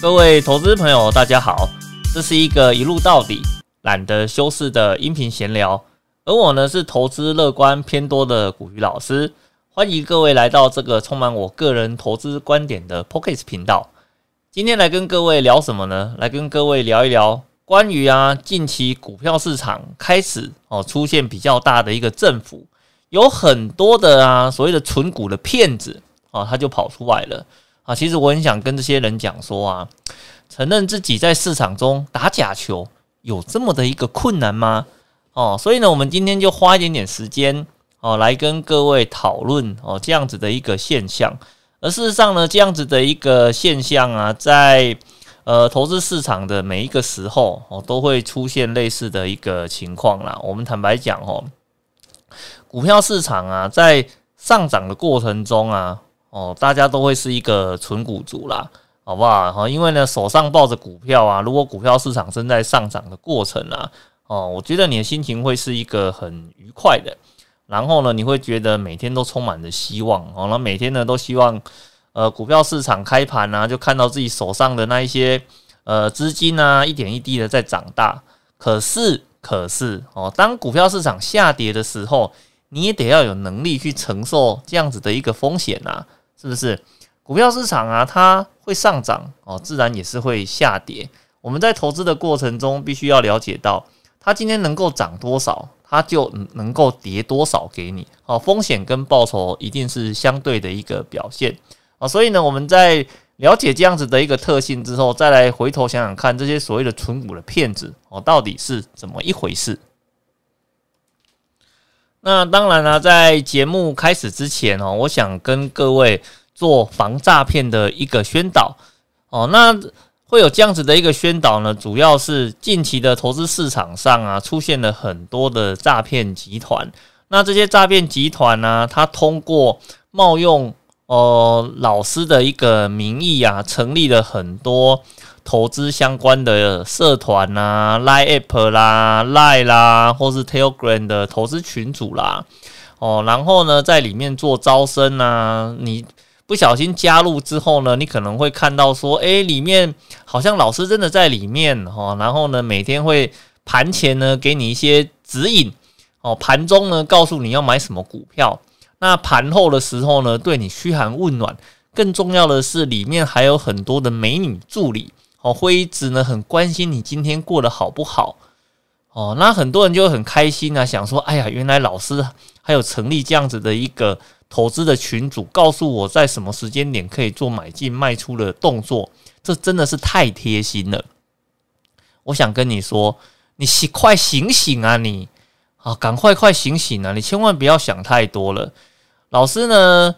各位投资朋友，大家好，这是一个一路到底、懒得修饰的音频闲聊。而我呢，是投资乐观偏多的古鱼老师，欢迎各位来到这个充满我个人投资观点的 Pocket 频道。今天来跟各位聊什么呢？来跟各位聊一聊关于啊，近期股票市场开始哦出现比较大的一个振幅，有很多的啊所谓的纯股的骗子啊，他就跑出来了。啊，其实我很想跟这些人讲说啊，承认自己在市场中打假球有这么的一个困难吗？哦，所以呢，我们今天就花一点点时间哦，来跟各位讨论哦这样子的一个现象。而事实上呢，这样子的一个现象啊，在呃投资市场的每一个时候哦，都会出现类似的一个情况啦。我们坦白讲哦，股票市场啊，在上涨的过程中啊。哦，大家都会是一个纯股族啦，好不好？哈，因为呢，手上抱着股票啊，如果股票市场正在上涨的过程啊，哦，我觉得你的心情会是一个很愉快的，然后呢，你会觉得每天都充满着希望，哦，那每天呢都希望，呃，股票市场开盘啊，就看到自己手上的那一些呃资金啊，一点一滴的在长大。可是，可是，哦，当股票市场下跌的时候，你也得要有能力去承受这样子的一个风险呐。是不是股票市场啊？它会上涨哦，自然也是会下跌。我们在投资的过程中，必须要了解到，它今天能够涨多少，它就能够跌多少给你。哦，风险跟报酬一定是相对的一个表现啊。所以呢，我们在了解这样子的一个特性之后，再来回头想想看，这些所谓的纯股的骗子哦，到底是怎么一回事？那当然了，在节目开始之前哦，我想跟各位做防诈骗的一个宣导哦。那会有这样子的一个宣导呢，主要是近期的投资市场上啊，出现了很多的诈骗集团。那这些诈骗集团呢，它通过冒用呃老师的一个名义啊，成立了很多。投资相关的社团啊，Line App 啦、Line 啦，或是 Telegram 的投资群组啦，哦，然后呢，在里面做招生啊，你不小心加入之后呢，你可能会看到说，诶，里面好像老师真的在里面哦，然后呢，每天会盘前呢给你一些指引。哦，盘中呢告诉你要买什么股票，那盘后的时候呢，对你嘘寒问暖，更重要的是里面还有很多的美女助理。哦，会议子呢很关心你今天过得好不好？哦，那很多人就很开心啊，想说，哎呀，原来老师还有成立这样子的一个投资的群组，告诉我在什么时间点可以做买进卖出的动作，这真的是太贴心了。我想跟你说，你醒快醒醒啊，你啊，赶快快醒醒啊，你千万不要想太多了。老师呢，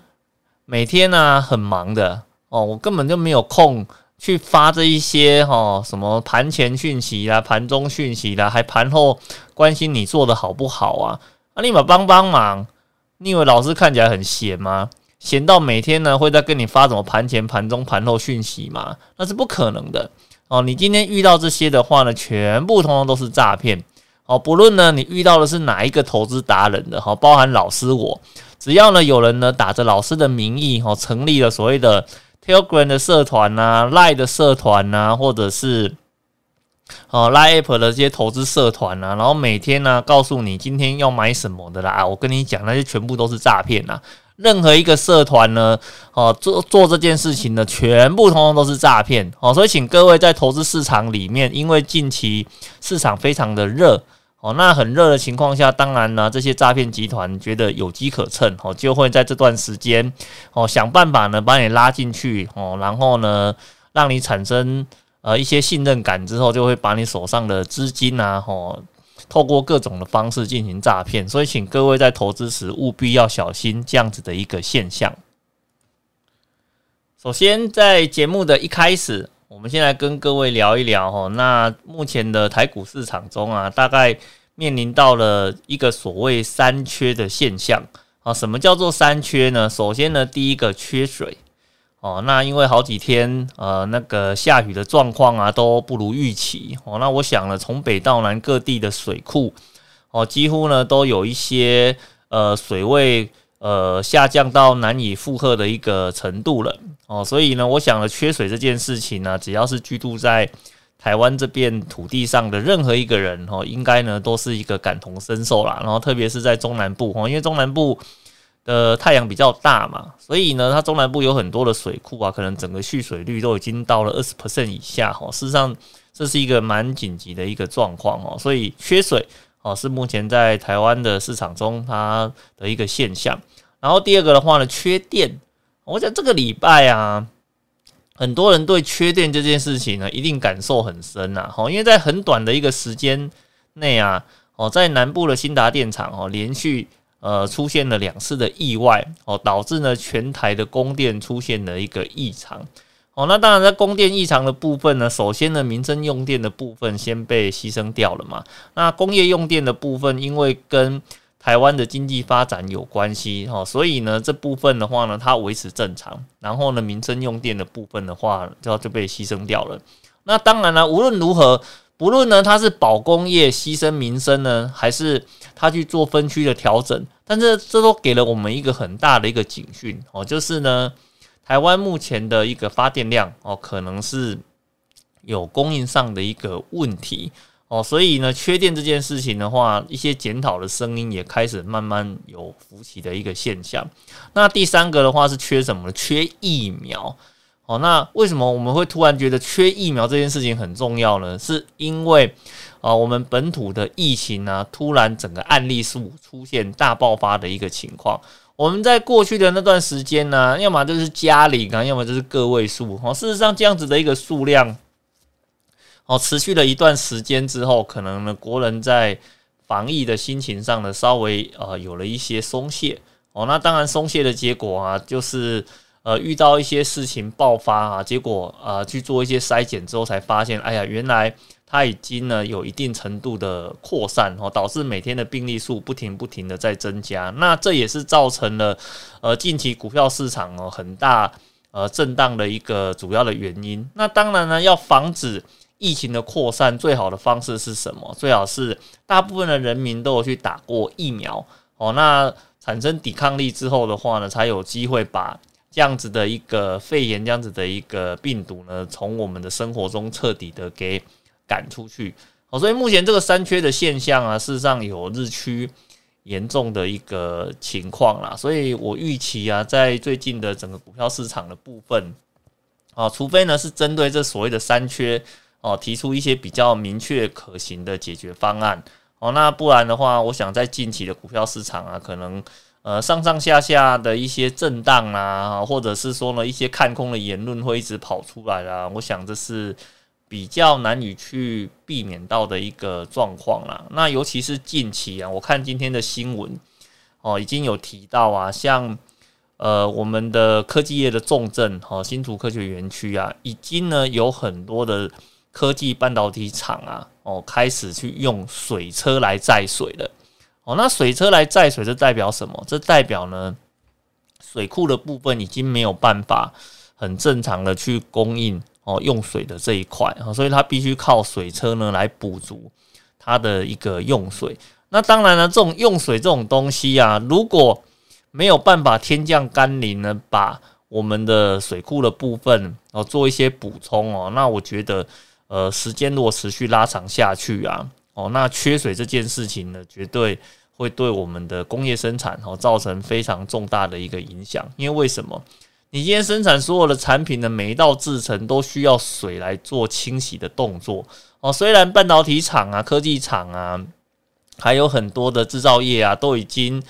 每天呢很忙的哦，我根本就没有空。去发这一些哈什么盘前讯息啦、盘中讯息啦，还盘后关心你做的好不好啊？啊，立马帮帮忙！你以为老师看起来很闲吗？闲到每天呢会在跟你发什么盘前、盘中、盘后讯息吗？那是不可能的哦！你今天遇到这些的话呢，全部通通都是诈骗哦！不论呢你遇到的是哪一个投资达人的哈，包含老师我，只要呢有人呢打着老师的名义哈，成立了所谓的。Telegram 的社团呐，Line 的社团呐，或者是哦 Line App 的这些投资社团呐，然后每天呢告诉你今天要买什么的啦，我跟你讲那些全部都是诈骗呐。任何一个社团呢，哦做做这件事情呢，全部通通都是诈骗哦。所以请各位在投资市场里面，因为近期市场非常的热。哦，那很热的情况下，当然呢，这些诈骗集团觉得有机可乘，哦，就会在这段时间，哦，想办法呢把你拉进去，哦，然后呢，让你产生呃一些信任感之后，就会把你手上的资金啊，哦，透过各种的方式进行诈骗。所以，请各位在投资时务必要小心这样子的一个现象。首先，在节目的一开始。我们先来跟各位聊一聊哈，那目前的台股市场中啊，大概面临到了一个所谓三缺的现象啊。什么叫做三缺呢？首先呢，第一个缺水哦，那因为好几天呃那个下雨的状况啊都不如预期哦，那我想呢，从北到南各地的水库哦，几乎呢都有一些呃水位呃下降到难以负荷的一个程度了哦，所以呢，我想了缺水这件事情呢，只要是居住在台湾这片土地上的任何一个人哦，应该呢都是一个感同身受啦。然后特别是在中南部哦，因为中南部的太阳比较大嘛，所以呢，它中南部有很多的水库啊，可能整个蓄水率都已经到了二十 percent 以下哈。事实上，这是一个蛮紧急的一个状况哦，所以缺水哦是目前在台湾的市场中它的一个现象。然后第二个的话呢，缺电，我想这个礼拜啊。很多人对缺电这件事情呢，一定感受很深呐，哈，因为在很短的一个时间内啊，哦，在南部的新达电厂哦，连续呃出现了两次的意外哦，导致呢全台的供电出现了一个异常哦，那当然在供电异常的部分呢，首先呢民生用电的部分先被牺牲掉了嘛，那工业用电的部分因为跟台湾的经济发展有关系哈，所以呢这部分的话呢，它维持正常。然后呢，民生用电的部分的话，就要就被牺牲掉了。那当然了，无论如何，不论呢它是保工业牺牲民生呢，还是它去做分区的调整，但是这都给了我们一个很大的一个警讯哦，就是呢，台湾目前的一个发电量哦，可能是有供应上的一个问题。哦，所以呢，缺电这件事情的话，一些检讨的声音也开始慢慢有浮起的一个现象。那第三个的话是缺什么？缺疫苗。哦，那为什么我们会突然觉得缺疫苗这件事情很重要呢？是因为啊，我们本土的疫情呢，突然整个案例数出现大爆发的一个情况。我们在过去的那段时间呢，要么就是家里啊，要么就是个位数。哦，事实上这样子的一个数量。哦，持续了一段时间之后，可能呢，国人在防疫的心情上呢，稍微呃有了一些松懈。哦，那当然松懈的结果啊，就是呃遇到一些事情爆发啊，结果啊去做一些筛检之后，才发现，哎呀，原来它已经呢有一定程度的扩散哦，导致每天的病例数不停不停的在增加。那这也是造成了呃近期股票市场哦很大呃震荡的一个主要的原因。那当然呢，要防止。疫情的扩散最好的方式是什么？最好是大部分的人民都有去打过疫苗哦，那产生抵抗力之后的话呢，才有机会把这样子的一个肺炎这样子的一个病毒呢，从我们的生活中彻底的给赶出去哦。所以目前这个三缺的现象啊，事实上有日趋严重的一个情况啦。所以我预期啊，在最近的整个股票市场的部分啊，除非呢是针对这所谓的三缺。哦，提出一些比较明确可行的解决方案哦，那不然的话，我想在近期的股票市场啊，可能呃上上下下的一些震荡啊，或者是说呢一些看空的言论会一直跑出来啊，我想这是比较难以去避免到的一个状况啦。那尤其是近期啊，我看今天的新闻哦，已经有提到啊，像呃我们的科技业的重镇哦，新竹科学园区啊，已经呢有很多的。科技半导体厂啊，哦，开始去用水车来载水了。哦，那水车来载水，这代表什么？这代表呢，水库的部分已经没有办法很正常的去供应哦用水的这一块啊，所以它必须靠水车呢来补足它的一个用水。那当然了，这种用水这种东西啊，如果没有办法天降甘霖呢，把我们的水库的部分哦做一些补充哦，那我觉得。呃，时间如果持续拉长下去啊，哦，那缺水这件事情呢，绝对会对我们的工业生产哦造成非常重大的一个影响。因为为什么？你今天生产所有的产品的每一道制成都需要水来做清洗的动作哦。虽然半导体厂啊、科技厂啊，还有很多的制造业啊，都已经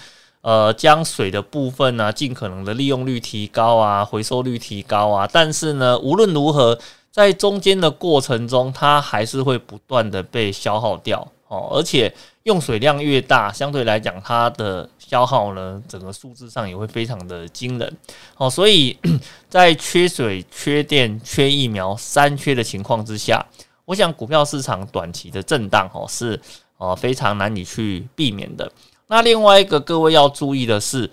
呃将水的部分呢，尽可能的利用率提高啊，回收率提高啊，但是呢，无论如何。在中间的过程中，它还是会不断的被消耗掉哦，而且用水量越大，相对来讲它的消耗呢，整个数字上也会非常的惊人哦。所以 在缺水、缺电、缺疫苗三缺的情况之下，我想股票市场短期的震荡哦是哦非常难以去避免的。那另外一个各位要注意的是。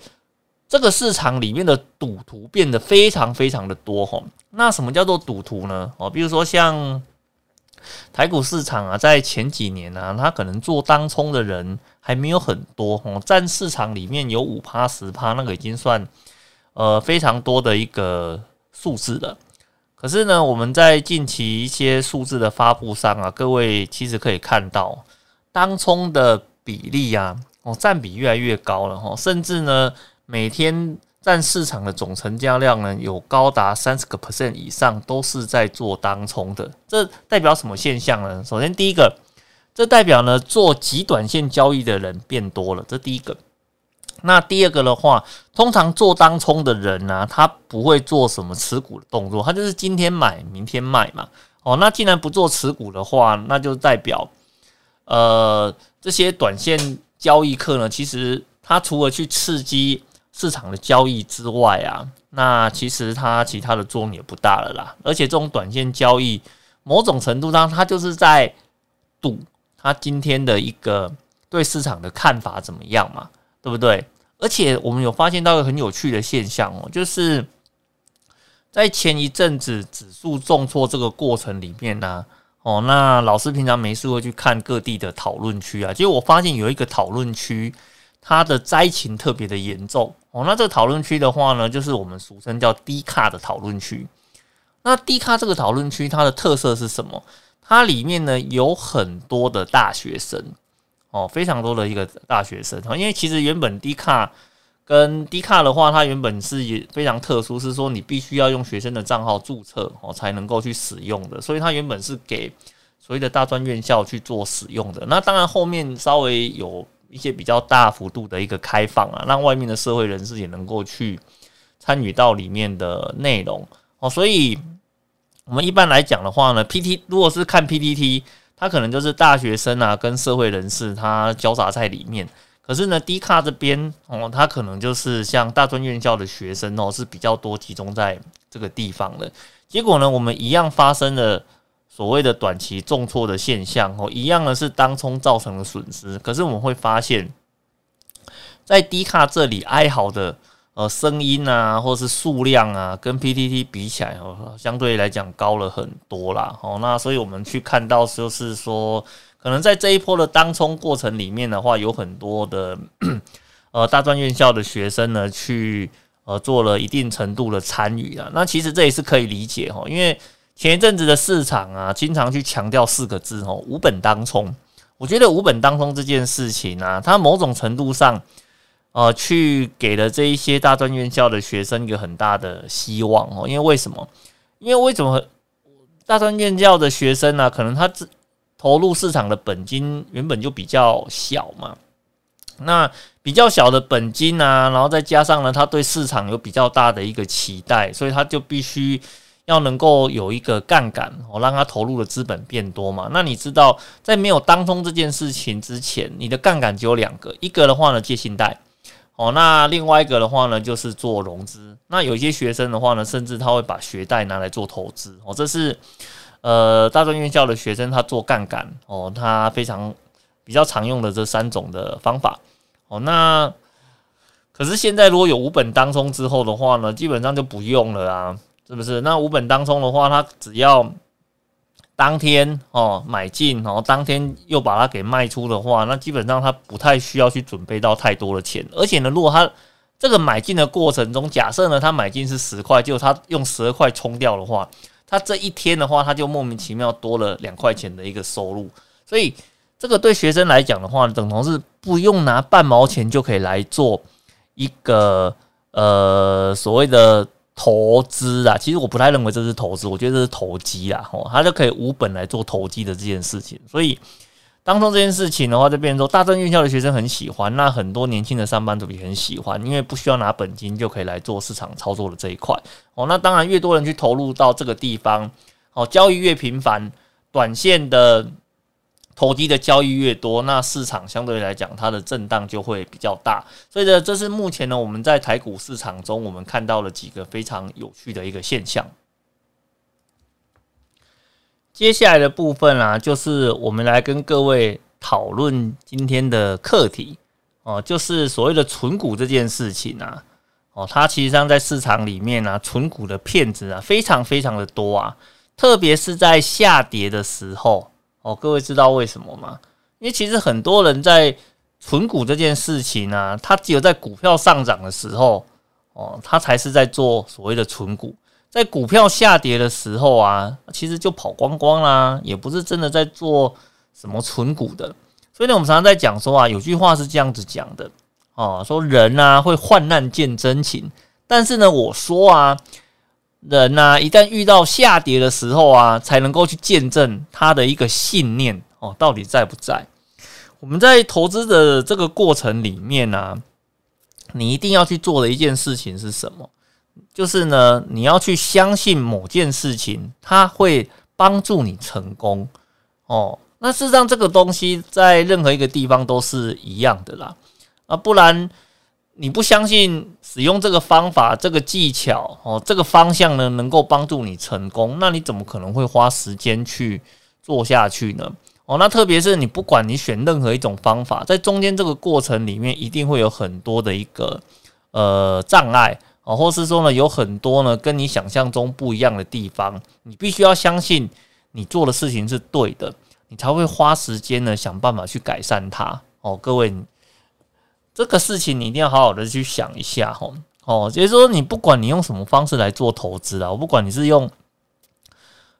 这个市场里面的赌徒变得非常非常的多哈，那什么叫做赌徒呢？哦，比如说像台股市场啊，在前几年呢，他可能做当冲的人还没有很多哦，占市场里面有五趴十趴，那个已经算呃非常多的一个数字了。可是呢，我们在近期一些数字的发布上啊，各位其实可以看到，当冲的比例啊，哦，占比越来越高了哈，甚至呢，每天占市场的总成交量呢，有高达三十个 percent 以上都是在做当冲的。这代表什么现象呢？首先，第一个，这代表呢，做极短线交易的人变多了，这第一个。那第二个的话，通常做当冲的人呢，他不会做什么持股的动作，他就是今天买，明天卖嘛。哦，那既然不做持股的话，那就代表，呃，这些短线交易客呢，其实他除了去刺激市场的交易之外啊，那其实它其他的作用也不大了啦。而且这种短线交易，某种程度上，它就是在赌他今天的一个对市场的看法怎么样嘛。对不对？而且我们有发现到一个很有趣的现象哦，就是在前一阵子指数重挫这个过程里面呢，哦，那老师平常没事会去看各地的讨论区啊，结果我发现有一个讨论区，它的灾情特别的严重哦。那这个讨论区的话呢，就是我们俗称叫低卡的讨论区。那低卡这个讨论区，它的特色是什么？它里面呢有很多的大学生。哦，非常多的一个大学生因为其实原本低卡跟低卡的话，它原本是也非常特殊，是说你必须要用学生的账号注册哦，才能够去使用的，所以它原本是给所谓的大专院校去做使用的。那当然后面稍微有一些比较大幅度的一个开放啊，让外面的社会人士也能够去参与到里面的内容哦。所以我们一般来讲的话呢，P T 如果是看 P T T。它可能就是大学生啊，跟社会人士他交杂在里面。可是呢，，D 卡这边哦，它可能就是像大专院校的学生哦，是比较多集中在这个地方的。结果呢，我们一样发生了所谓的短期重挫的现象哦，一样的是当冲造成的损失。可是我们会发现，在低卡这里哀嚎的。呃，声音啊，或是数量啊，跟 PTT 比起来哦，相对来讲高了很多啦。哦，那所以我们去看到，就是说，可能在这一波的当冲过程里面的话，有很多的 呃大专院校的学生呢，去呃做了一定程度的参与啊。那其实这也是可以理解哈，因为前一阵子的市场啊，经常去强调四个字哦，无本当冲。我觉得无本当冲这件事情啊，它某种程度上。呃，去给了这一些大专院校的学生一个很大的希望哦，因为为什么？因为为什么大专院校的学生呢？可能他自投入市场的本金原本就比较小嘛，那比较小的本金啊，然后再加上呢，他对市场有比较大的一个期待，所以他就必须要能够有一个杠杆哦，让他投入的资本变多嘛。那你知道，在没有当通这件事情之前，你的杠杆只有两个，一个的话呢，借信贷。哦，那另外一个的话呢，就是做融资。那有些学生的话呢，甚至他会把学贷拿来做投资。哦，这是呃大专院校的学生他做杠杆哦，他非常比较常用的这三种的方法。哦，那可是现在如果有五本当冲之后的话呢，基本上就不用了啊，是不是？那五本当冲的话，他只要当天哦买进，然后当天又把它给卖出的话，那基本上他不太需要去准备到太多的钱。而且呢，如果他这个买进的过程中，假设呢他买进是十块，就他用十二块冲掉的话，他这一天的话，他就莫名其妙多了两块钱的一个收入。所以这个对学生来讲的话，等同是不用拿半毛钱就可以来做一个呃所谓的。投资啊，其实我不太认为这是投资，我觉得这是投机啊，哦，他就可以无本来做投机的这件事情。所以当中这件事情的话，就变成说大专院校的学生很喜欢，那很多年轻的上班族也很喜欢，因为不需要拿本金就可以来做市场操作的这一块。哦，那当然越多人去投入到这个地方，哦，交易越频繁，短线的。投机的交易越多，那市场相对来讲它的震荡就会比较大，所以呢，这是目前呢我们在台股市场中我们看到了几个非常有趣的一个现象。接下来的部分啊，就是我们来跟各位讨论今天的课题哦，就是所谓的存股这件事情啊，哦，它其实上在市场里面呢，存股的骗子啊，非常非常的多啊，特别是在下跌的时候。哦，各位知道为什么吗？因为其实很多人在存股这件事情呢，他只有在股票上涨的时候，哦，他才是在做所谓的存股。在股票下跌的时候啊，其实就跑光光啦，也不是真的在做什么存股的。所以呢，我们常常在讲说啊，有句话是这样子讲的哦，说人啊会患难见真情，但是呢，我说啊，人呐一旦遇到下跌的时候啊，才能够去见证他的一个信念哦，到底在不在？我们在投资的这个过程里面呢，你一定要去做的一件事情是什么？就是呢，你要去相信某件事情，它会帮助你成功哦。那事实上，这个东西在任何一个地方都是一样的啦。啊，不然你不相信使用这个方法、这个技巧哦，这个方向呢，能够帮助你成功，那你怎么可能会花时间去做下去呢？哦，那特别是你不管你选任何一种方法，在中间这个过程里面，一定会有很多的一个呃障碍。哦，或是说呢，有很多呢跟你想象中不一样的地方，你必须要相信你做的事情是对的，你才会花时间呢想办法去改善它。哦，各位，这个事情你一定要好好的去想一下。吼，哦，就是说你不管你用什么方式来做投资啊，我不管你是用。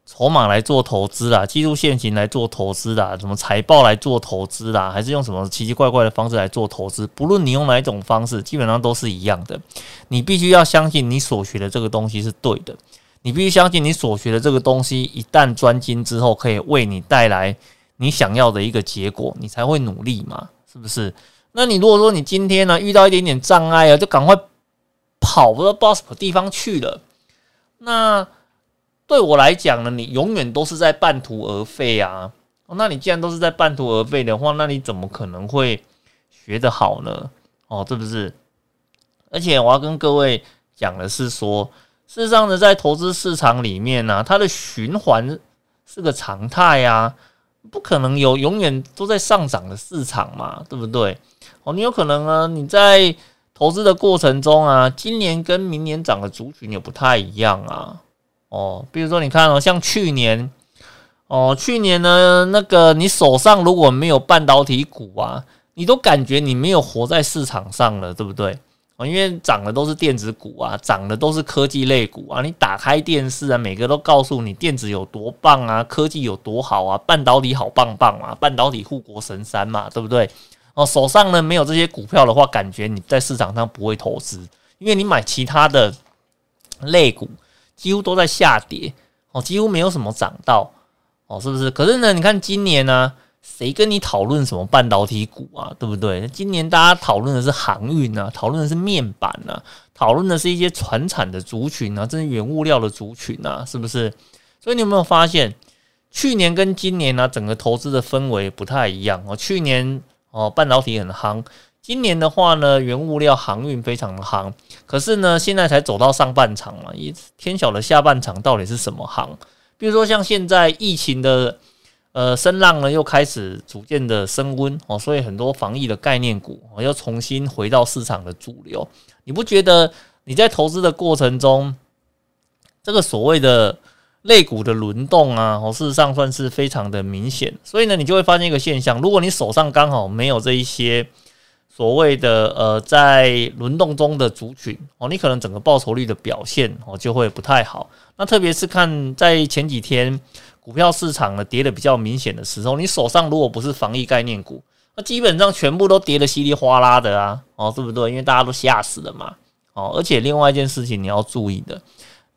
筹码来做投资啦，技术线型来做投资啦，什么财报来做投资啦，还是用什么奇奇怪怪的方式来做投资？不论你用哪一种方式，基本上都是一样的。你必须要相信你所学的这个东西是对的，你必须相信你所学的这个东西一旦专精之后，可以为你带来你想要的一个结果，你才会努力嘛，是不是？那你如果说你今天呢遇到一点点障碍啊，就赶快跑不知道什么地方去了，那。对我来讲呢，你永远都是在半途而废啊！那你既然都是在半途而废的话，那你怎么可能会学得好呢？哦，是不是？而且我要跟各位讲的是说，事实上呢，在投资市场里面呢，它的循环是个常态啊，不可能有永远都在上涨的市场嘛，对不对？哦，你有可能啊，你在投资的过程中啊，今年跟明年涨的族群也不太一样啊。哦，比如说你看哦，像去年，哦，去年呢，那个你手上如果没有半导体股啊，你都感觉你没有活在市场上了，对不对？哦，因为涨的都是电子股啊，涨的都是科技类股啊，你打开电视啊，每个都告诉你电子有多棒啊，科技有多好啊，半导体好棒棒啊，半导体护国神山嘛，对不对？哦，手上呢没有这些股票的话，感觉你在市场上不会投资，因为你买其他的类股。几乎都在下跌哦，几乎没有什么涨到哦，是不是？可是呢，你看今年呢，谁跟你讨论什么半导体股啊？对不对？今年大家讨论的是航运啊，讨论的是面板啊，讨论的是一些船产的族群啊，这是原物料的族群啊，是不是？所以你有没有发现，去年跟今年呢，整个投资的氛围不太一样哦。去年哦，半导体很夯。今年的话呢，原物料航运非常的夯，可是呢，现在才走到上半场嘛，一天晓得下半场到底是什么行？比如说像现在疫情的呃声浪呢，又开始逐渐的升温哦，所以很多防疫的概念股哦，要重新回到市场的主流。你不觉得你在投资的过程中，这个所谓的肋骨的轮动啊，哦，事实上算是非常的明显。所以呢，你就会发现一个现象：如果你手上刚好没有这一些。所谓的呃，在轮动中的族群哦，你可能整个报酬率的表现哦就会不太好。那特别是看在前几天股票市场呢跌的比较明显的时候，你手上如果不是防疫概念股，那基本上全部都跌的稀里哗啦的啊，哦，对不对？因为大家都吓死了嘛，哦，而且另外一件事情你要注意的，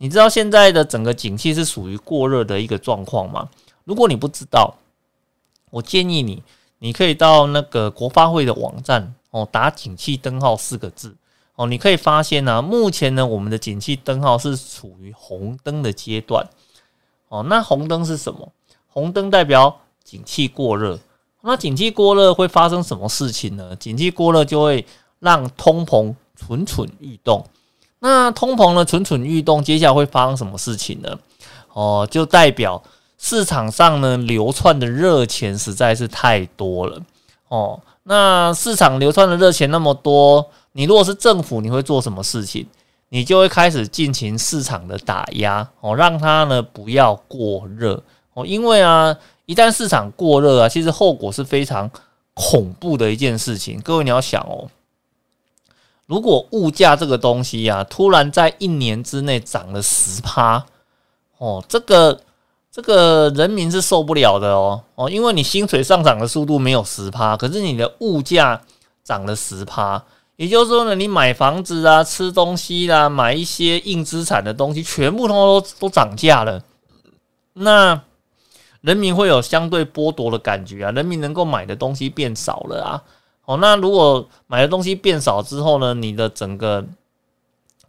你知道现在的整个景气是属于过热的一个状况吗？如果你不知道，我建议你，你可以到那个国发会的网站。哦，打“景气灯号”四个字哦，你可以发现呢，目前呢，我们的景气灯号是处于红灯的阶段哦。那红灯是什么？红灯代表景气过热。那景气过热会发生什么事情呢？景气过热就会让通膨蠢蠢欲动。那通膨呢蠢蠢欲动，接下来会发生什么事情呢？哦，就代表市场上呢流窜的热钱实在是太多了哦。那市场流窜的热钱那么多，你如果是政府，你会做什么事情？你就会开始进行市场的打压哦，让它呢不要过热哦。因为啊，一旦市场过热啊，其实后果是非常恐怖的一件事情。各位你要想哦，如果物价这个东西呀，突然在一年之内涨了十趴，哦，这个这个人民是受不了的哦哦，因为你薪水上涨的速度没有十趴，可是你的物价涨了十趴，也就是说呢，你买房子啊、吃东西啦、买一些硬资产的东西，全部都都涨价了，那人民会有相对剥夺的感觉啊，人民能够买的东西变少了啊。哦，那如果买的东西变少之后呢，你的整个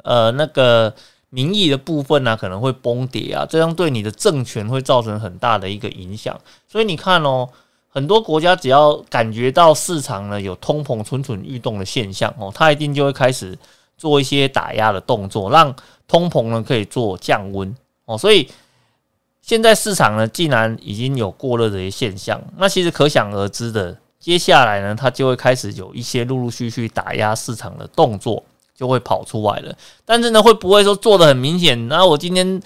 呃那个民意的部分呢，可能会崩跌啊，这样对你的政权会造成很大的一个影响。所以你看哦，很多国家只要感觉到市场呢有通膨蠢蠢欲动的现象哦，它一定就会开始做一些打压的动作，让通膨呢可以做降温哦。所以现在市场呢，既然已经有过热的一些现象，那其实可想而知的。接下来呢，它就会开始有一些陆陆续续打压市场的动作，就会跑出来了。但是呢，会不会说做的很明显？那我今天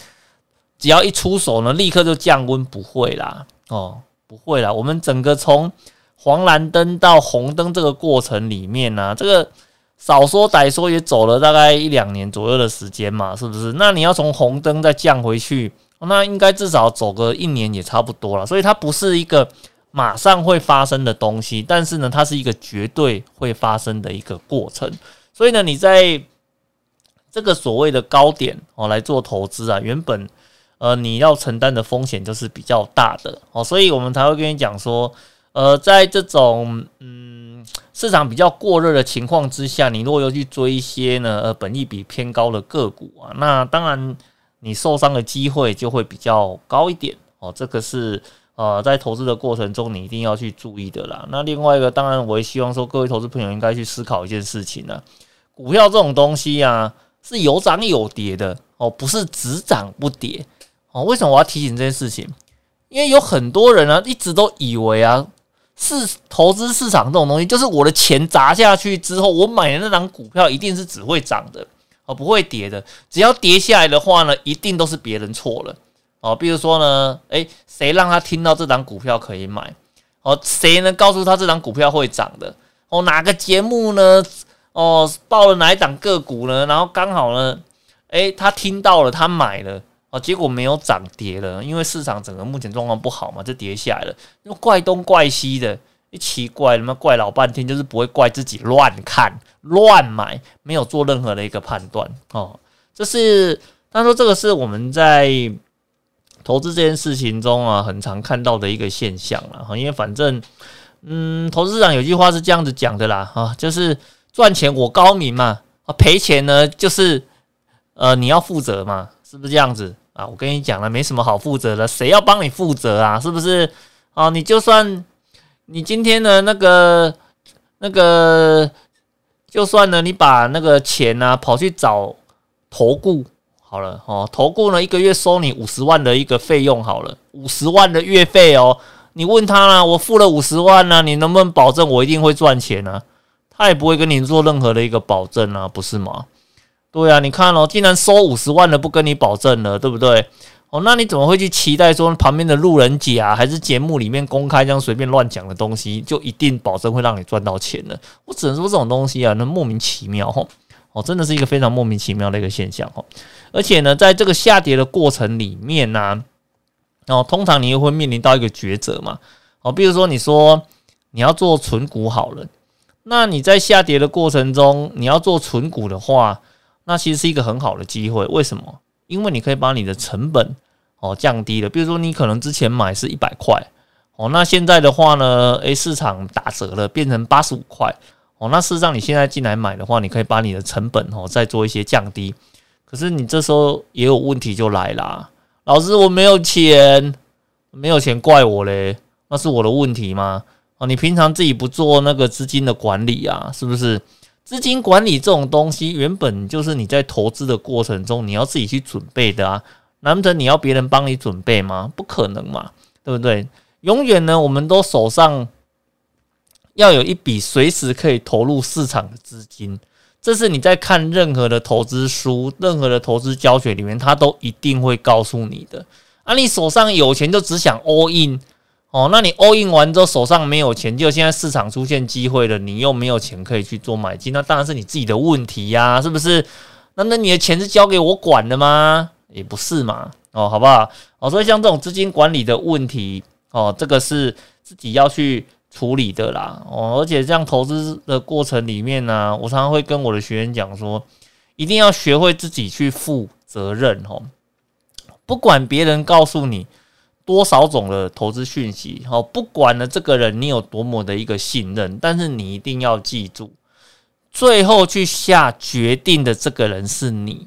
只要一出手呢，立刻就降温？不会啦，哦，不会啦。我们整个从黄蓝灯到红灯这个过程里面呢，这个少说歹说也走了大概一两年左右的时间嘛，是不是？那你要从红灯再降回去，那应该至少走个一年也差不多了。所以它不是一个。马上会发生的东西，但是呢，它是一个绝对会发生的一个过程。所以呢，你在这个所谓的高点哦来做投资啊，原本呃你要承担的风险就是比较大的哦，所以我们才会跟你讲说，呃，在这种嗯市场比较过热的情况之下，你如果要去追一些呢呃本益比偏高的个股啊，那当然你受伤的机会就会比较高一点哦，这个是。呃，在投资的过程中，你一定要去注意的啦。那另外一个，当然我也希望说，各位投资朋友应该去思考一件事情呢：股票这种东西啊，是有涨有跌的哦，不是只涨不跌哦。为什么我要提醒这件事情？因为有很多人呢，一直都以为啊，是投资市场这种东西，就是我的钱砸下去之后，我买的那张股票一定是只会涨的哦，不会跌的。只要跌下来的话呢，一定都是别人错了。哦，比如说呢，诶，谁让他听到这档股票可以买？哦，谁能告诉他这档股票会涨的？哦，哪个节目呢？哦，报了哪一档个股呢？然后刚好呢，诶，他听到了，他买了，哦，结果没有涨跌了，因为市场整个目前状况不好嘛，就跌下来了。又怪东怪西的，一奇怪，他妈怪老半天，就是不会怪自己乱看乱买，没有做任何的一个判断。哦，这是他说这个是我们在。投资这件事情中啊，很常看到的一个现象了哈，因为反正，嗯，投资市场有句话是这样子讲的啦啊，就是赚钱我高明嘛，啊，赔钱呢就是呃你要负责嘛，是不是这样子啊？我跟你讲了，没什么好负责的，谁要帮你负责啊？是不是啊？你就算你今天的那个那个，就算呢，你把那个钱呢跑去找投顾。好了哦，投顾呢一个月收你五十万的一个费用，好了，五十万的月费哦。你问他啦，我付了五十万呢，你能不能保证我一定会赚钱呢？他也不会跟你做任何的一个保证啊，不是吗？对啊，你看哦，既然收五十万了，不跟你保证了，对不对？哦，那你怎么会去期待说旁边的路人甲还是节目里面公开这样随便乱讲的东西，就一定保证会让你赚到钱呢？我只能说这种东西啊，那莫名其妙。哦，真的是一个非常莫名其妙的一个现象哦，而且呢，在这个下跌的过程里面呢，哦，通常你又会面临到一个抉择嘛，哦，比如说你说你要做存股好了，那你在下跌的过程中，你要做存股的话，那其实是一个很好的机会，为什么？因为你可以把你的成本哦降低了，比如说你可能之前买是一百块，哦，那现在的话呢，诶，市场打折了，变成八十五块。哦，那事实上你现在进来买的话，你可以把你的成本哦再做一些降低。可是你这时候也有问题就来啦，老师我没有钱，没有钱怪我嘞，那是我的问题吗？哦，你平常自己不做那个资金的管理啊，是不是？资金管理这种东西原本就是你在投资的过程中你要自己去准备的啊，难不成你要别人帮你准备吗？不可能嘛，对不对？永远呢，我们都手上。要有一笔随时可以投入市场的资金，这是你在看任何的投资书、任何的投资教学里面，他都一定会告诉你的。啊，你手上有钱就只想 all in，哦，那你 all in 完之后手上没有钱，就现在市场出现机会了，你又没有钱可以去做买进，那当然是你自己的问题呀，是不是？那那你的钱是交给我管的吗？也不是嘛，哦，好不好？哦，所以像这种资金管理的问题，哦，这个是自己要去处理的啦，哦，而且这样投资的过程里面呢，我常常会跟我的学员讲说，一定要学会自己去负责任，哦，不管别人告诉你。多少种的投资讯息，好，不管呢这个人你有多么的一个信任，但是你一定要记住，最后去下决定的这个人是你，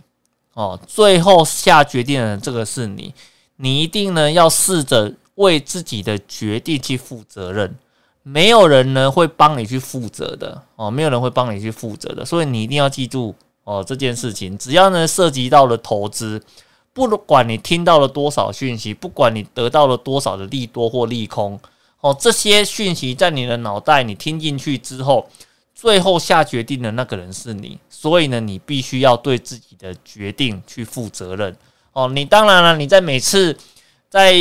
哦，最后下决定的这个是你，你一定呢要试着为自己的决定去负责任，没有人呢会帮你去负责的，哦，没有人会帮你去负责的，所以你一定要记住哦这件事情，只要呢涉及到了投资。不管你听到了多少讯息，不管你得到了多少的利多或利空，哦，这些讯息在你的脑袋你听进去之后，最后下决定的那个人是你，所以呢，你必须要对自己的决定去负责任。哦，你当然了，你在每次在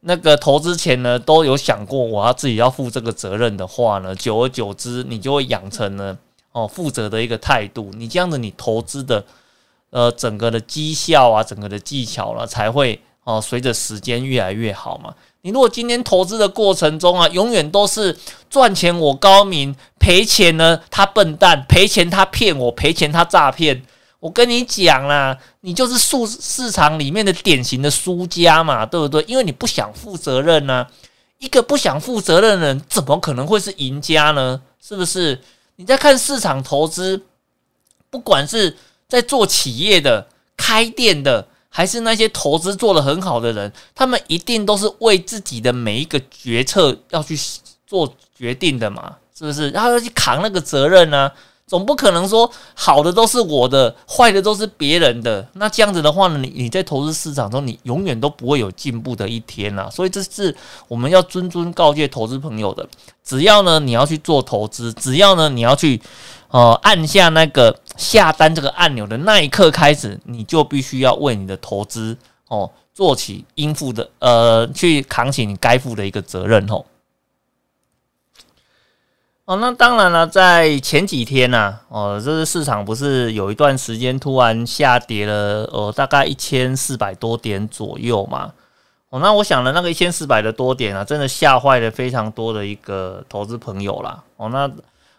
那个投资前呢，都有想过我要自己要负这个责任的话呢，久而久之，你就会养成了哦负责的一个态度。你这样子，你投资的。呃，整个的绩效啊，整个的技巧了，才会哦，随着时间越来越好嘛。你如果今天投资的过程中啊，永远都是赚钱我高明，赔钱呢他笨蛋，赔钱他骗我，赔钱他诈骗。我跟你讲啦，你就是市市场里面的典型的输家嘛，对不对？因为你不想负责任呢。一个不想负责任的人，怎么可能会是赢家呢？是不是？你在看市场投资，不管是。在做企业的、开店的，还是那些投资做得很好的人，他们一定都是为自己的每一个决策要去做决定的嘛？是不是？然后要去扛那个责任呢？总不可能说好的都是我的，坏的都是别人的。那这样子的话呢，你你在投资市场中，你永远都不会有进步的一天呐。所以这是我们要谆谆告诫投资朋友的：只要呢你要去做投资，只要呢你要去。呃，按下那个下单这个按钮的那一刻开始，你就必须要为你的投资哦做起应付的呃，去扛起你该负的一个责任哦。哦，那当然了，在前几天呢，哦，这个市场不是有一段时间突然下跌了，呃，大概一千四百多点左右嘛。哦，那我想了那个一千四百的多点啊，真的吓坏了非常多的一个投资朋友啦。哦，那。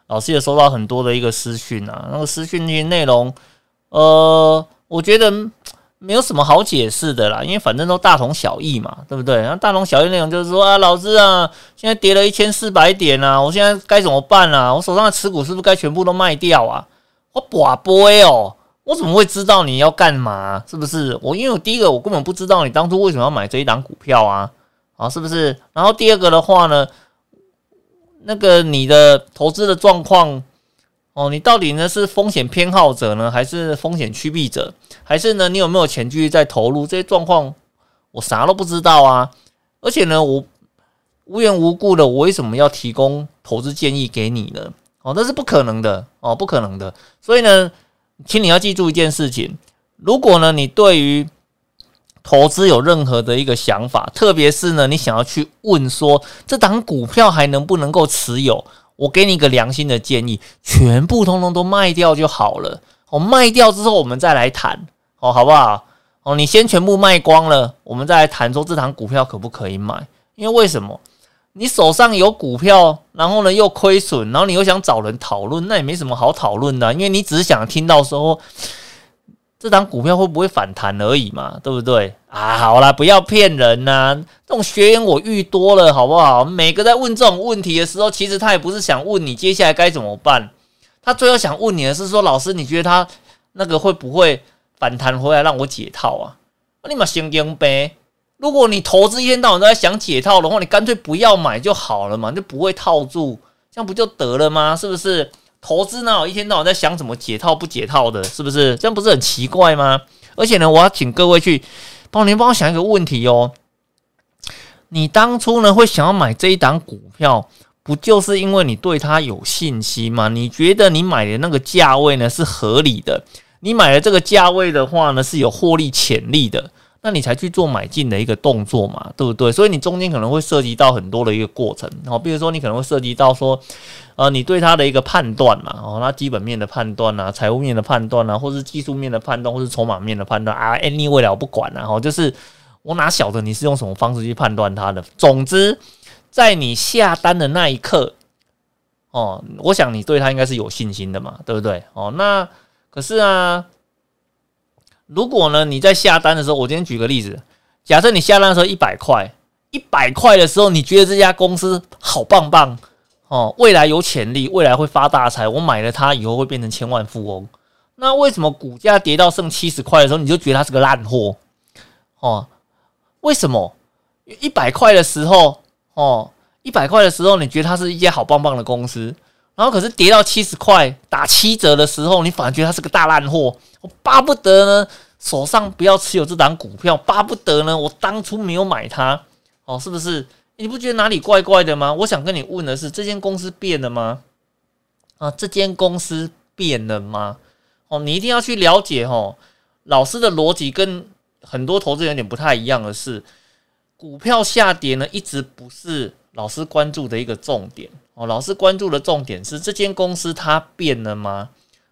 老师也收到很多的一个私讯啊，那个私讯那些内容，呃，我觉得没有什么好解释的啦，因为反正都大同小异嘛，对不对？然后大同小异内容就是说啊，老师啊，现在跌了一千四百点啊，我现在该怎么办啊？我手上的持股是不是该全部都卖掉啊？我寡波哦，我怎么会知道你要干嘛？是不是？我因为我第一个我根本不知道你当初为什么要买这一档股票啊，啊，是不是？然后第二个的话呢？那个你的投资的状况哦，你到底呢是风险偏好者呢，还是风险趋避者，还是呢你有没有钱继续在投入？这些状况我啥都不知道啊！而且呢，我无缘无故的，我为什么要提供投资建议给你呢？哦，那是不可能的哦，不可能的。所以呢，请你要记住一件事情：如果呢你对于投资有任何的一个想法，特别是呢，你想要去问说这档股票还能不能够持有？我给你一个良心的建议，全部通通都卖掉就好了。哦，卖掉之后我们再来谈，哦，好不好？哦，你先全部卖光了，我们再来谈说这档股票可不可以买？因为为什么？你手上有股票，然后呢又亏损，然后你又想找人讨论，那也没什么好讨论的，因为你只是想听到说。这张股票会不会反弹而已嘛，对不对啊？好啦，不要骗人呐！这种学员我遇多了，好不好？每个在问这种问题的时候，其实他也不是想问你接下来该怎么办，他最后想问你的是说，老师，你觉得他那个会不会反弹回来让我解套啊？你嘛先应呗。如果你投资一天到晚都在想解套的话，你干脆不要买就好了嘛，就不会套住，这样不就得了吗？是不是？投资呢，一天到晚在想怎么解套不解套的，是不是？这样不是很奇怪吗？而且呢，我要请各位去帮您帮我想一个问题哦。你当初呢会想要买这一档股票，不就是因为你对它有信心吗？你觉得你买的那个价位呢是合理的？你买的这个价位的话呢是有获利潜力的？那你才去做买进的一个动作嘛，对不对？所以你中间可能会涉及到很多的一个过程，哦，比如说你可能会涉及到说，呃，你对它的一个判断嘛，哦，那基本面的判断啊，财务面的判断啊，或是技术面的判断，或是筹码面的判断啊，anyway 了，我不管了，哦，就是我哪晓得你是用什么方式去判断它的？总之，在你下单的那一刻。哦，我想你对他应该是有信心的嘛，对不对？哦，那可是啊，如果呢你在下单的时候，我今天举个例子，假设你下单的时候一百块，一百块的时候，你觉得这家公司好棒棒哦，未来有潜力，未来会发大财，我买了它以后会变成千万富翁。那为什么股价跌到剩七十块的时候，你就觉得它是个烂货？哦，为什么？一百块的时候，哦。一百块的时候，你觉得它是一家好棒棒的公司，然后可是跌到七十块打七折的时候，你反而觉得它是个大烂货。我巴不得呢，手上不要持有这档股票，巴不得呢，我当初没有买它，哦，是不是？你不觉得哪里怪怪的吗？我想跟你问的是，这间公司变了吗？啊，这间公司变了吗？哦，你一定要去了解哦。老师的逻辑跟很多投资人有点不太一样的是，股票下跌呢，一直不是。老师关注的一个重点哦，老师关注的重点是这间公司它变了吗？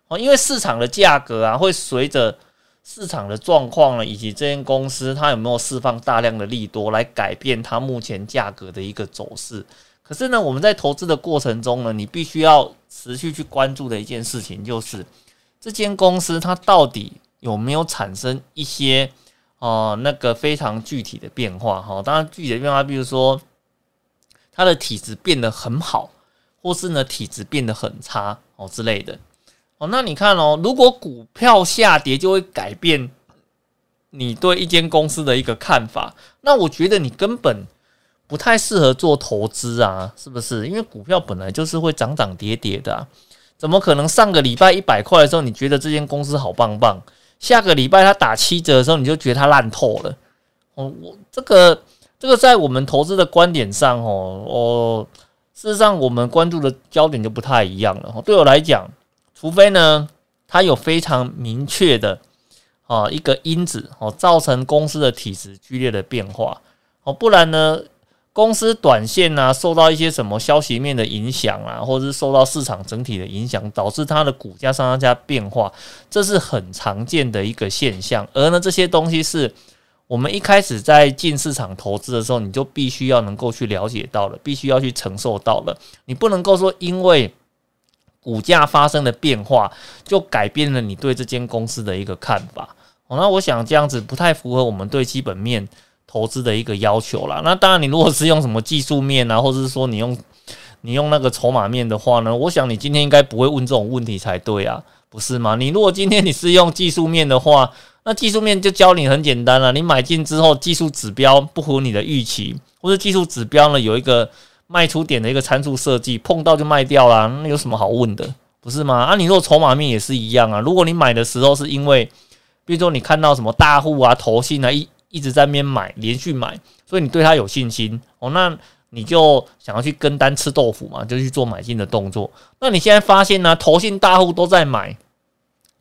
哦，因为市场的价格啊，会随着市场的状况呢，以及这间公司它有没有释放大量的利多来改变它目前价格的一个走势。可是呢，我们在投资的过程中呢，你必须要持续去关注的一件事情，就是这间公司它到底有没有产生一些哦那个非常具体的变化？哈，当然具体的变化，比如说。它的体质变得很好，或是呢体质变得很差哦之类的哦。那你看哦，如果股票下跌就会改变你对一间公司的一个看法，那我觉得你根本不太适合做投资啊，是不是？因为股票本来就是会涨涨跌跌的，怎么可能上个礼拜一百块的时候你觉得这间公司好棒棒，下个礼拜它打七折的时候你就觉得它烂透了？哦，我这个。这个在我们投资的观点上，哦，哦，事实上我们关注的焦点就不太一样了。对我来讲，除非呢，它有非常明确的啊一个因子哦，造成公司的体质剧烈的变化哦，不然呢，公司短线呢受到一些什么消息面的影响啊，或者是受到市场整体的影响，导致它的股价上上下变化，这是很常见的一个现象。而呢，这些东西是。我们一开始在进市场投资的时候，你就必须要能够去了解到了，必须要去承受到了。你不能够说因为股价发生的变化，就改变了你对这间公司的一个看法。那我想这样子不太符合我们对基本面投资的一个要求啦。那当然，你如果是用什么技术面啊，或者是说你用你用那个筹码面的话呢，我想你今天应该不会问这种问题才对啊，不是吗？你如果今天你是用技术面的话，那技术面就教你很简单了，你买进之后技术指标不符你的预期，或者技术指标呢有一个卖出点的一个参数设计，碰到就卖掉啦，那有什么好问的，不是吗？啊，你说筹码面也是一样啊，如果你买的时候是因为，比如说你看到什么大户啊、投信啊一一直在那边买，连续买，所以你对它有信心哦，那你就想要去跟单吃豆腐嘛，就去做买进的动作。那你现在发现呢，投信大户都在买，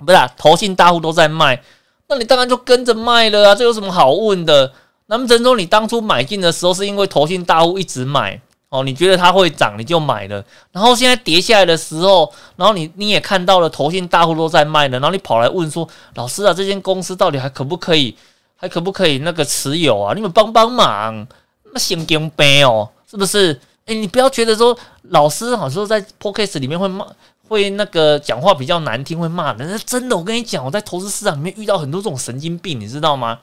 不是，投信大户都在卖。那你当然就跟着卖了啊，这有什么好问的？那么陈总，你当初买进的时候是因为投信大户一直买哦，你觉得它会涨，你就买了。然后现在跌下来的时候，然后你你也看到了投信大户都在卖了，然后你跑来问说：“老师啊，这间公司到底还可不可以，还可不可以那个持有啊？你们帮帮忙，那神经病哦，是不是？哎，你不要觉得说老师好像在 podcast 里面会骂。”会那个讲话比较难听，会骂人。那真的，我跟你讲，我在投资市场里面遇到很多这种神经病，你知道吗？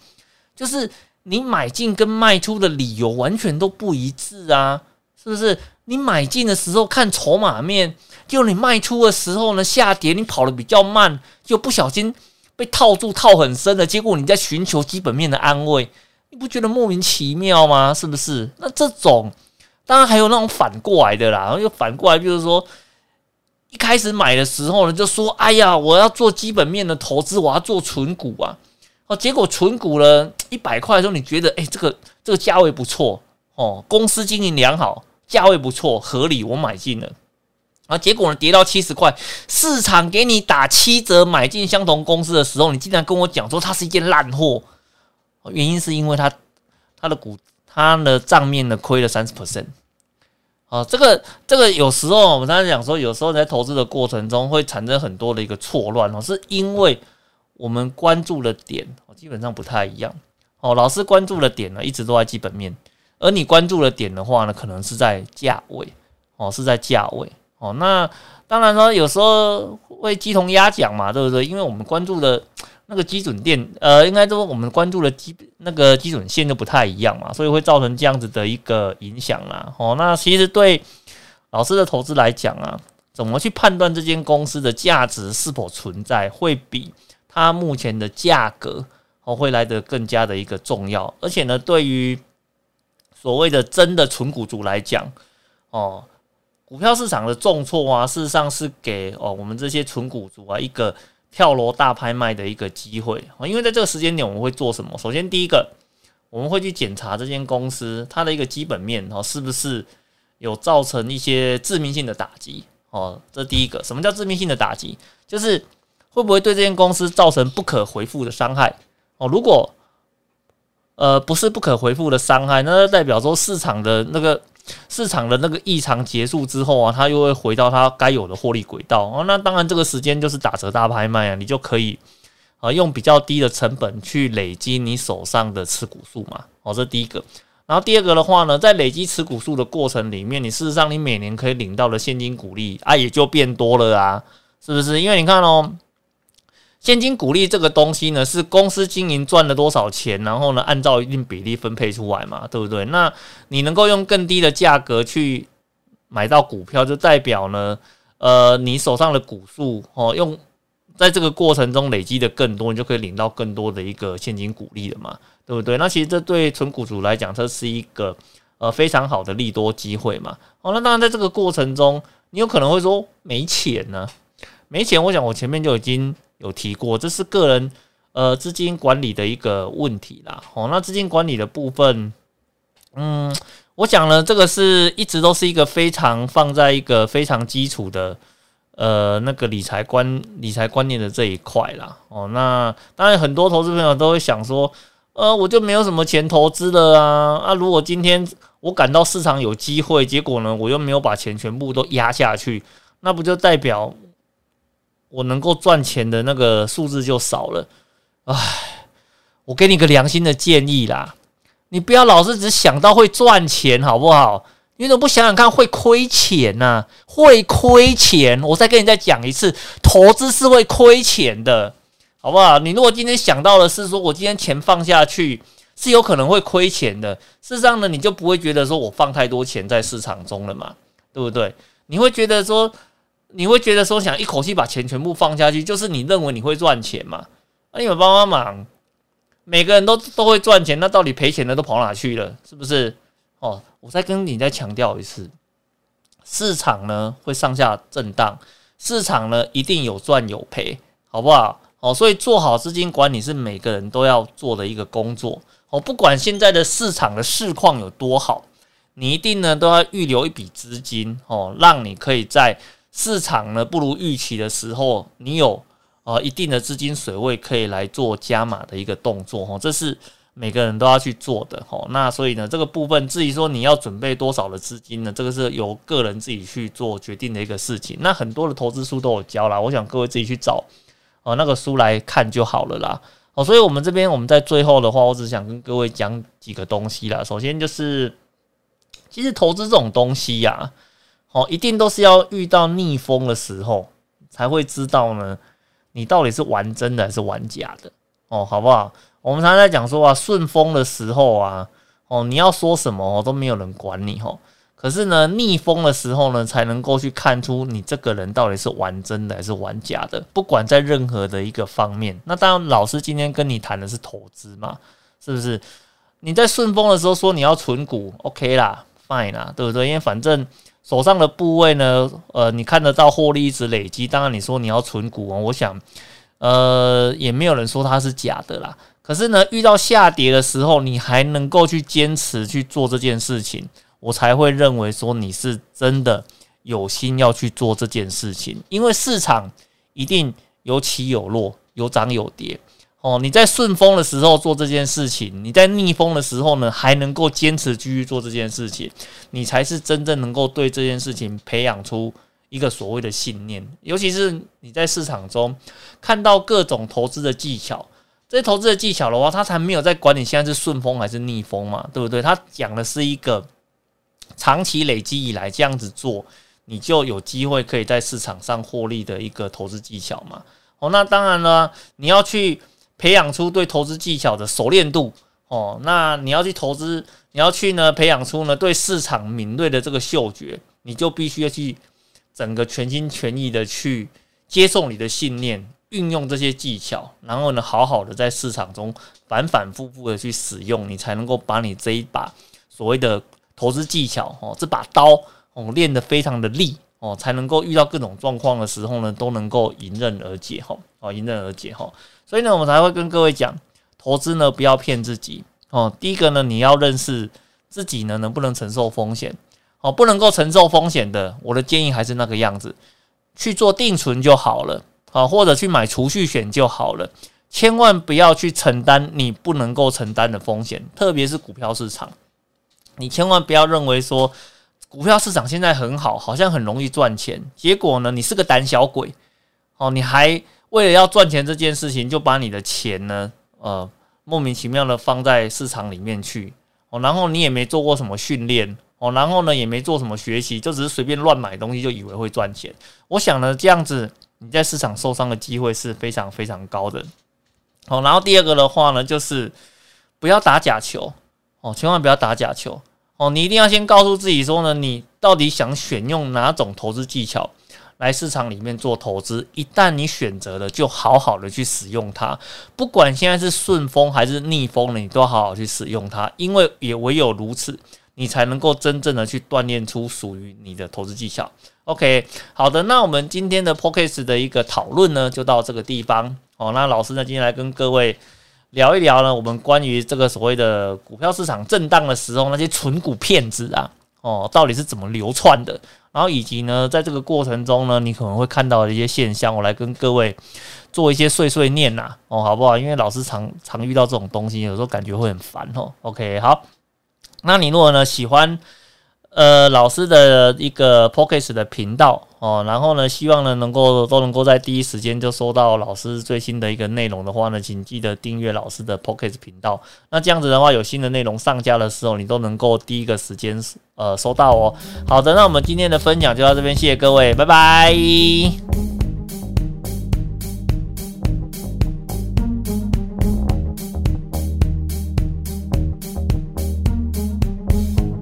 就是你买进跟卖出的理由完全都不一致啊，是不是？你买进的时候看筹码面，就你卖出的时候呢下跌，你跑的比较慢，就不小心被套住，套很深的结果，你在寻求基本面的安慰，你不觉得莫名其妙吗？是不是？那这种当然还有那种反过来的啦，然后又反过来，就是说。一开始买的时候呢，就说：“哎呀，我要做基本面的投资，我要做纯股啊！”哦，结果纯股了一百块的时候，你觉得哎，这个这个价位不错哦，公司经营良好，价位不错，合理，我买进了。啊，结果呢，跌到七十块，市场给你打七折买进相同公司的时候，你竟然跟我讲说它是一件烂货原因是因为它它的股它的账面呢亏了三十 percent。啊，这个这个有时候我们刚才讲说，有时候在投资的过程中会产生很多的一个错乱哦，是因为我们关注的点基本上不太一样哦。老师关注的点呢，一直都在基本面，而你关注的点的话呢，可能是在价位哦，是在价位哦。那当然说，有时候会鸡同鸭讲嘛，对不对？因为我们关注的。那个基准点，呃，应该说我们关注的基那个基准线就不太一样嘛，所以会造成这样子的一个影响啦。哦，那其实对老师的投资来讲啊，怎么去判断这间公司的价值是否存在，会比它目前的价格哦会来得更加的一个重要。而且呢，对于所谓的真的纯股族来讲，哦，股票市场的重挫啊，事实上是给哦我们这些纯股族啊一个。跳楼大拍卖的一个机会啊！因为在这个时间点，我们会做什么？首先，第一个，我们会去检查这间公司它的一个基本面哦，是不是有造成一些致命性的打击哦？这第一个，什么叫致命性的打击？就是会不会对这间公司造成不可回复的伤害哦？如果呃不是不可回复的伤害，那代表说市场的那个。市场的那个异常结束之后啊，它又会回到它该有的获利轨道哦。那当然，这个时间就是打折大拍卖啊，你就可以啊用比较低的成本去累积你手上的持股数嘛。哦，这第一个。然后第二个的话呢，在累积持股数的过程里面，你事实上你每年可以领到的现金股利啊也就变多了啊，是不是？因为你看哦。现金股利这个东西呢，是公司经营赚了多少钱，然后呢，按照一定比例分配出来嘛，对不对？那你能够用更低的价格去买到股票，就代表呢，呃，你手上的股数哦，用在这个过程中累积的更多，你就可以领到更多的一个现金股利了嘛，对不对？那其实这对纯股主来讲，这是一个呃非常好的利多机会嘛。哦，那当然在这个过程中，你有可能会说没钱呢，没钱。我想我前面就已经。有提过，这是个人呃资金管理的一个问题啦。哦，那资金管理的部分，嗯，我讲呢，这个是一直都是一个非常放在一个非常基础的呃那个理财观理财观念的这一块啦。哦，那当然很多投资朋友都会想说，呃，我就没有什么钱投资了啊。啊，如果今天我感到市场有机会，结果呢，我又没有把钱全部都压下去，那不就代表？我能够赚钱的那个数字就少了，唉，我给你个良心的建议啦，你不要老是只想到会赚钱，好不好？你怎么不想想看会亏钱呢？会亏钱，我再跟你再讲一次，投资是会亏钱的，好不好？你如果今天想到的是说我今天钱放下去是有可能会亏钱的，事实上呢，你就不会觉得说我放太多钱在市场中了嘛，对不对？你会觉得说。你会觉得说想一口气把钱全部放下去，就是你认为你会赚钱嘛？那你们帮帮忙，每个人都都会赚钱，那到底赔钱的都跑哪去了？是不是？哦，我再跟你再强调一次，市场呢会上下震荡，市场呢一定有赚有赔，好不好？哦，所以做好资金管理是每个人都要做的一个工作。哦，不管现在的市场的市况有多好，你一定呢都要预留一笔资金哦，让你可以在。市场呢不如预期的时候，你有呃一定的资金水位可以来做加码的一个动作哈，这是每个人都要去做的哈。那所以呢，这个部分至于说你要准备多少的资金呢，这个是由个人自己去做决定的一个事情。那很多的投资书都有教啦，我想各位自己去找呃那个书来看就好了啦。哦，所以我们这边我们在最后的话，我只想跟各位讲几个东西啦。首先就是，其实投资这种东西呀。哦，一定都是要遇到逆风的时候才会知道呢，你到底是玩真的还是玩假的哦，好不好？我们常常在讲说啊，顺风的时候啊，哦，你要说什么都没有人管你哦。可是呢，逆风的时候呢，才能够去看出你这个人到底是玩真的还是玩假的。不管在任何的一个方面，那当然，老师今天跟你谈的是投资嘛，是不是？你在顺风的时候说你要存股，OK 啦，fine 啦，对不对？因为反正。手上的部位呢？呃，你看得到获利一直累积。当然，你说你要存股啊，我想，呃，也没有人说它是假的啦。可是呢，遇到下跌的时候，你还能够去坚持去做这件事情，我才会认为说你是真的有心要去做这件事情。因为市场一定有起有落，有涨有跌。哦，你在顺风的时候做这件事情，你在逆风的时候呢，还能够坚持继续做这件事情，你才是真正能够对这件事情培养出一个所谓的信念。尤其是你在市场中看到各种投资的技巧，这些投资的技巧的话，他才没有在管你现在是顺风还是逆风嘛，对不对？他讲的是一个长期累积以来这样子做，你就有机会可以在市场上获利的一个投资技巧嘛。哦，那当然了，你要去。培养出对投资技巧的熟练度。哦，那你要去投资，你要去呢培养出呢对市场敏锐的这个嗅觉，你就必须要去整个全心全意的去接受你的信念，运用这些技巧，然后呢好好的在市场中反反复复的去使用，你才能够把你这一把所谓的投资技巧哦，这把刀哦练得非常的利。哦，才能够遇到各种状况的时候呢都能够迎刃而解哈哦迎刃而解哈。所以呢，我们才会跟各位讲，投资呢不要骗自己哦。第一个呢，你要认识自己呢能不能承受风险哦。不能够承受风险的，我的建议还是那个样子，去做定存就好了啊，或者去买储蓄险就好了。千万不要去承担你不能够承担的风险，特别是股票市场。你千万不要认为说股票市场现在很好，好像很容易赚钱，结果呢，你是个胆小鬼哦，你还。为了要赚钱这件事情，就把你的钱呢，呃，莫名其妙的放在市场里面去哦，然后你也没做过什么训练哦，然后呢也没做什么学习，就只是随便乱买东西就以为会赚钱。我想呢，这样子你在市场受伤的机会是非常非常高的。好，然后第二个的话呢，就是不要打假球哦，千万不要打假球哦，你一定要先告诉自己说呢，你到底想选用哪种投资技巧。来市场里面做投资，一旦你选择了，就好好的去使用它。不管现在是顺风还是逆风了，你都要好好去使用它，因为也唯有如此，你才能够真正的去锻炼出属于你的投资技巧。OK，好的，那我们今天的 p o c k s t 的一个讨论呢，就到这个地方。哦，那老师呢，今天来跟各位聊一聊呢，我们关于这个所谓的股票市场震荡的时候，那些纯股骗子啊，哦，到底是怎么流窜的？然后以及呢，在这个过程中呢，你可能会看到的一些现象，我来跟各位做一些碎碎念呐，哦，好不好？因为老师常常遇到这种东西，有时候感觉会很烦哦。OK，好，那你如果呢喜欢？呃，老师的一个 p o c k e t 的频道哦，然后呢，希望呢能够都能够在第一时间就收到老师最新的一个内容的话呢，请记得订阅老师的 p o c k e t 频道。那这样子的话，有新的内容上架的时候，你都能够第一个时间呃收到哦。好的，那我们今天的分享就到这边，谢谢各位，拜拜。